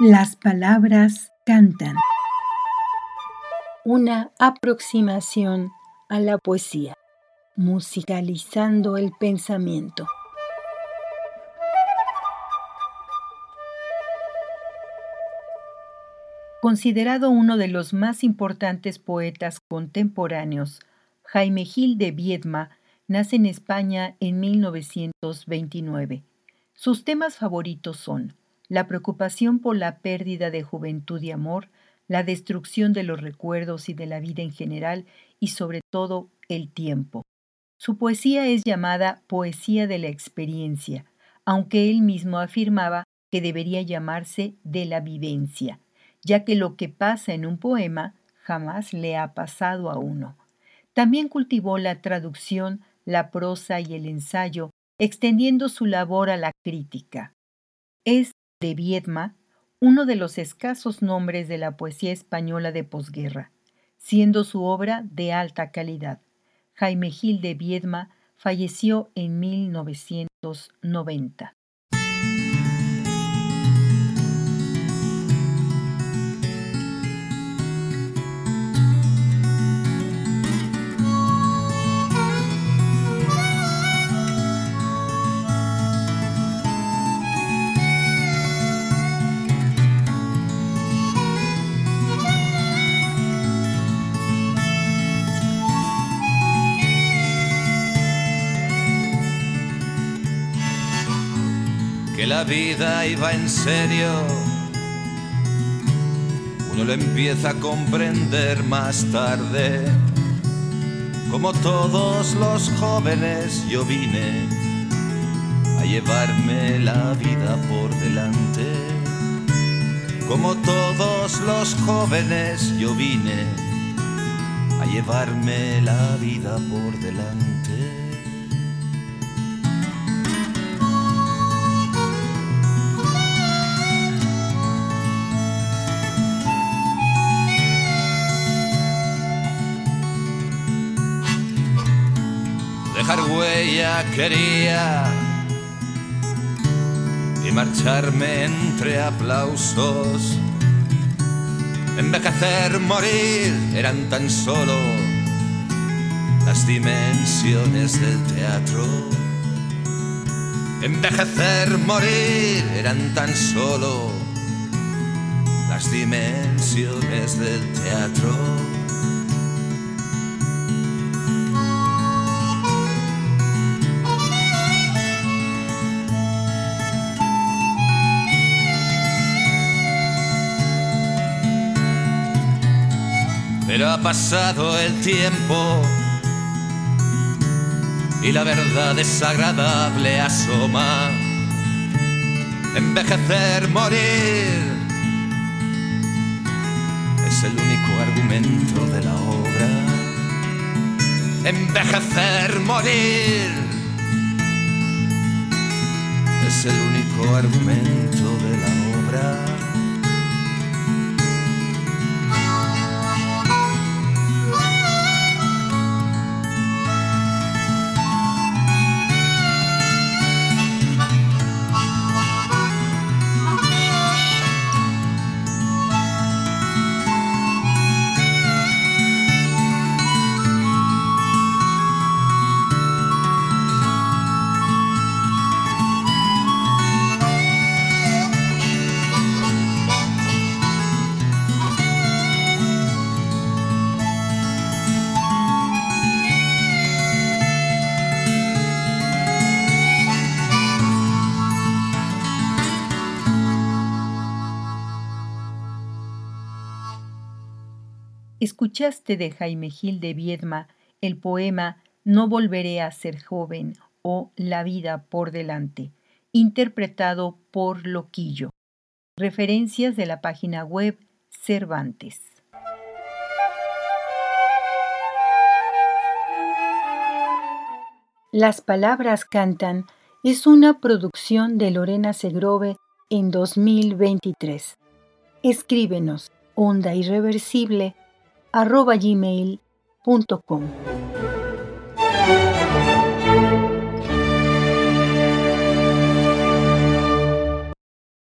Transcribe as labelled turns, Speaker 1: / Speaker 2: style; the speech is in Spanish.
Speaker 1: Las palabras cantan. Una aproximación a la poesía, musicalizando el pensamiento. Considerado uno de los más importantes poetas contemporáneos, Jaime Gil de Viedma nace en España en 1929. Sus temas favoritos son la preocupación por la pérdida de juventud y amor, la destrucción de los recuerdos y de la vida en general y sobre todo el tiempo. Su poesía es llamada poesía de la experiencia, aunque él mismo afirmaba que debería llamarse de la vivencia, ya que lo que pasa en un poema jamás le ha pasado a uno. También cultivó la traducción, la prosa y el ensayo, extendiendo su labor a la crítica. Es de Viedma, uno de los escasos nombres de la poesía española de posguerra, siendo su obra de alta calidad. Jaime Gil de Viedma falleció en 1990.
Speaker 2: La vida iba en serio. Uno lo empieza a comprender más tarde. Como todos los jóvenes yo vine a llevarme la vida por delante. Como todos los jóvenes yo vine a llevarme la vida por delante. Dejar huella quería y marcharme entre aplausos. Envejecer, morir eran tan solo las dimensiones del teatro. Envejecer, morir eran tan solo las dimensiones del teatro. Pero ha pasado el tiempo y la verdad desagradable asoma. Envejecer, morir es el único argumento de la obra. Envejecer, morir es el único argumento de la obra.
Speaker 1: Escuchaste de Jaime Gil de Viedma el poema No volveré a ser joven o La vida por delante, interpretado por Loquillo. Referencias de la página web Cervantes. Las palabras cantan es una producción de Lorena Segrove en 2023. Escríbenos onda irreversible arroba gmail.com.